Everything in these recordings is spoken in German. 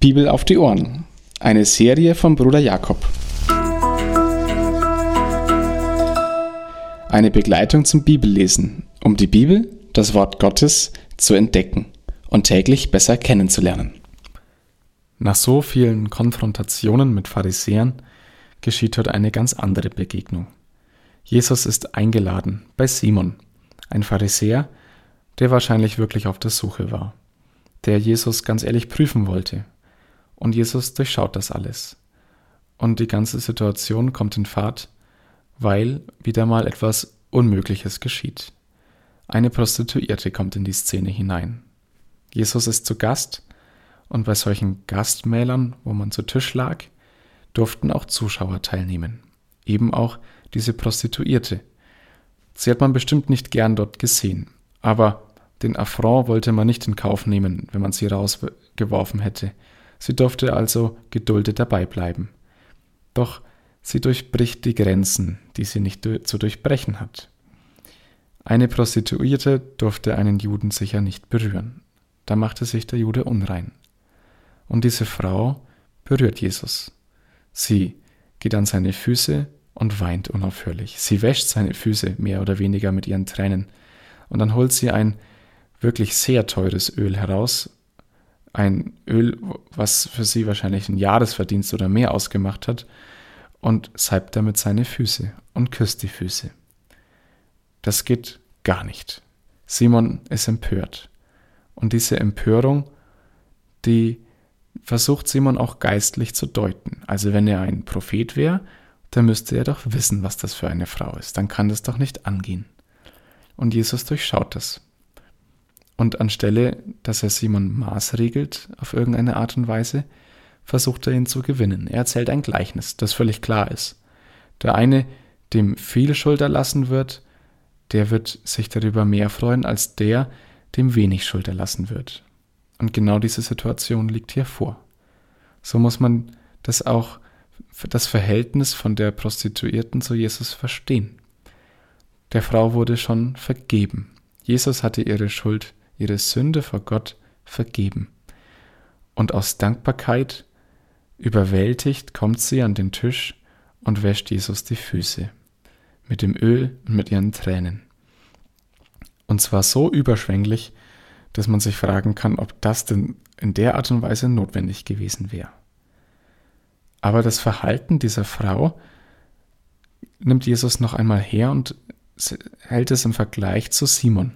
Bibel auf die Ohren. Eine Serie von Bruder Jakob. Eine Begleitung zum Bibellesen, um die Bibel, das Wort Gottes, zu entdecken und täglich besser kennenzulernen. Nach so vielen Konfrontationen mit Pharisäern geschieht heute eine ganz andere Begegnung. Jesus ist eingeladen bei Simon, ein Pharisäer, der wahrscheinlich wirklich auf der Suche war, der Jesus ganz ehrlich prüfen wollte, und Jesus durchschaut das alles. Und die ganze Situation kommt in Fahrt, weil wieder mal etwas Unmögliches geschieht. Eine Prostituierte kommt in die Szene hinein. Jesus ist zu Gast und bei solchen Gastmälern, wo man zu Tisch lag, durften auch Zuschauer teilnehmen. Eben auch diese Prostituierte. Sie hat man bestimmt nicht gern dort gesehen, aber den Affront wollte man nicht in Kauf nehmen, wenn man sie rausgeworfen hätte. Sie durfte also geduldet dabei bleiben. Doch sie durchbricht die Grenzen, die sie nicht zu durchbrechen hat. Eine Prostituierte durfte einen Juden sicher nicht berühren. Da machte sich der Jude unrein. Und diese Frau berührt Jesus. Sie geht an seine Füße und weint unaufhörlich. Sie wäscht seine Füße mehr oder weniger mit ihren Tränen. Und dann holt sie ein wirklich sehr teures Öl heraus ein Öl, was für sie wahrscheinlich ein Jahresverdienst oder mehr ausgemacht hat, und salbt damit seine Füße und küsst die Füße. Das geht gar nicht. Simon ist empört. Und diese Empörung, die versucht Simon auch geistlich zu deuten. Also wenn er ein Prophet wäre, dann müsste er doch wissen, was das für eine Frau ist. Dann kann das doch nicht angehen. Und Jesus durchschaut das. Und anstelle, dass er Simon maßregelt auf irgendeine Art und Weise, versucht er ihn zu gewinnen. Er erzählt ein Gleichnis, das völlig klar ist. Der eine, dem viel Schuld erlassen wird, der wird sich darüber mehr freuen als der, dem wenig Schuld erlassen wird. Und genau diese Situation liegt hier vor. So muss man das auch, das Verhältnis von der Prostituierten zu Jesus verstehen. Der Frau wurde schon vergeben. Jesus hatte ihre Schuld ihre Sünde vor Gott vergeben. Und aus Dankbarkeit überwältigt kommt sie an den Tisch und wäscht Jesus die Füße mit dem Öl und mit ihren Tränen. Und zwar so überschwänglich, dass man sich fragen kann, ob das denn in der Art und Weise notwendig gewesen wäre. Aber das Verhalten dieser Frau nimmt Jesus noch einmal her und hält es im Vergleich zu Simon.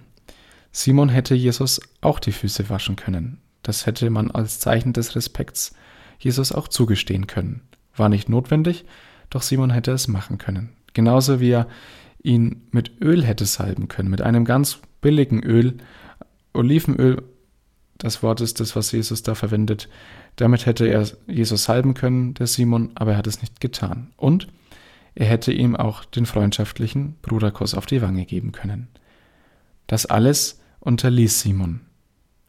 Simon hätte Jesus auch die Füße waschen können. Das hätte man als Zeichen des Respekts Jesus auch zugestehen können. War nicht notwendig, doch Simon hätte es machen können. Genauso wie er ihn mit Öl hätte salben können, mit einem ganz billigen Öl, Olivenöl, das Wort ist das, was Jesus da verwendet. Damit hätte er Jesus salben können, der Simon, aber er hat es nicht getan. Und er hätte ihm auch den freundschaftlichen Bruderkuss auf die Wange geben können. Das alles unterließ Simon.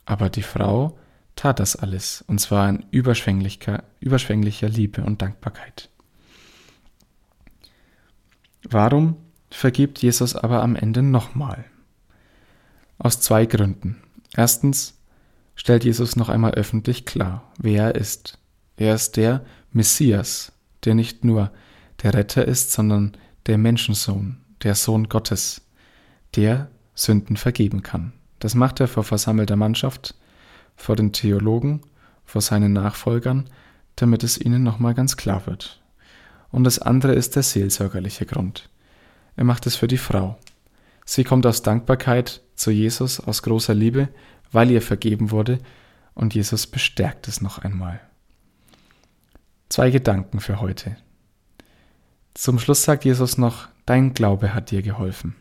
Aber die Frau tat das alles, und zwar in überschwänglicher, überschwänglicher Liebe und Dankbarkeit. Warum vergibt Jesus aber am Ende nochmal? Aus zwei Gründen. Erstens stellt Jesus noch einmal öffentlich klar, wer er ist. Er ist der Messias, der nicht nur der Retter ist, sondern der Menschensohn, der Sohn Gottes, der Sünden vergeben kann. Das macht er vor versammelter Mannschaft, vor den Theologen, vor seinen Nachfolgern, damit es ihnen nochmal ganz klar wird. Und das andere ist der seelsorgerliche Grund. Er macht es für die Frau. Sie kommt aus Dankbarkeit zu Jesus, aus großer Liebe, weil ihr vergeben wurde, und Jesus bestärkt es noch einmal. Zwei Gedanken für heute. Zum Schluss sagt Jesus noch, dein Glaube hat dir geholfen.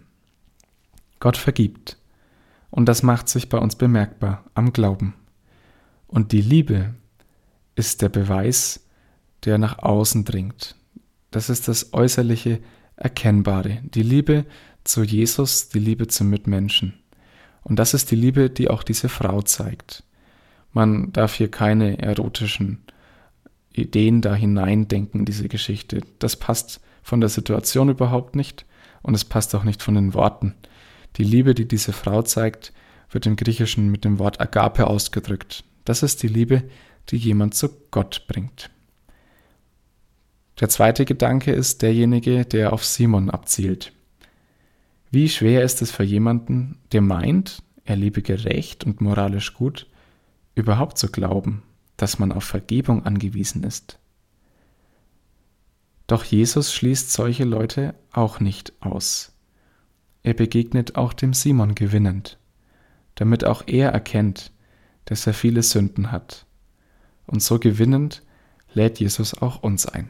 Gott vergibt. Und das macht sich bei uns bemerkbar am Glauben. Und die Liebe ist der Beweis, der nach außen dringt. Das ist das äußerliche Erkennbare. Die Liebe zu Jesus, die Liebe zum Mitmenschen. Und das ist die Liebe, die auch diese Frau zeigt. Man darf hier keine erotischen Ideen da hineindenken in diese Geschichte. Das passt von der Situation überhaupt nicht und es passt auch nicht von den Worten. Die Liebe, die diese Frau zeigt, wird im Griechischen mit dem Wort Agape ausgedrückt. Das ist die Liebe, die jemand zu Gott bringt. Der zweite Gedanke ist derjenige, der auf Simon abzielt. Wie schwer ist es für jemanden, der meint, er lebe gerecht und moralisch gut, überhaupt zu glauben, dass man auf Vergebung angewiesen ist. Doch Jesus schließt solche Leute auch nicht aus. Er begegnet auch dem Simon gewinnend, damit auch er erkennt, dass er viele Sünden hat. Und so gewinnend lädt Jesus auch uns ein.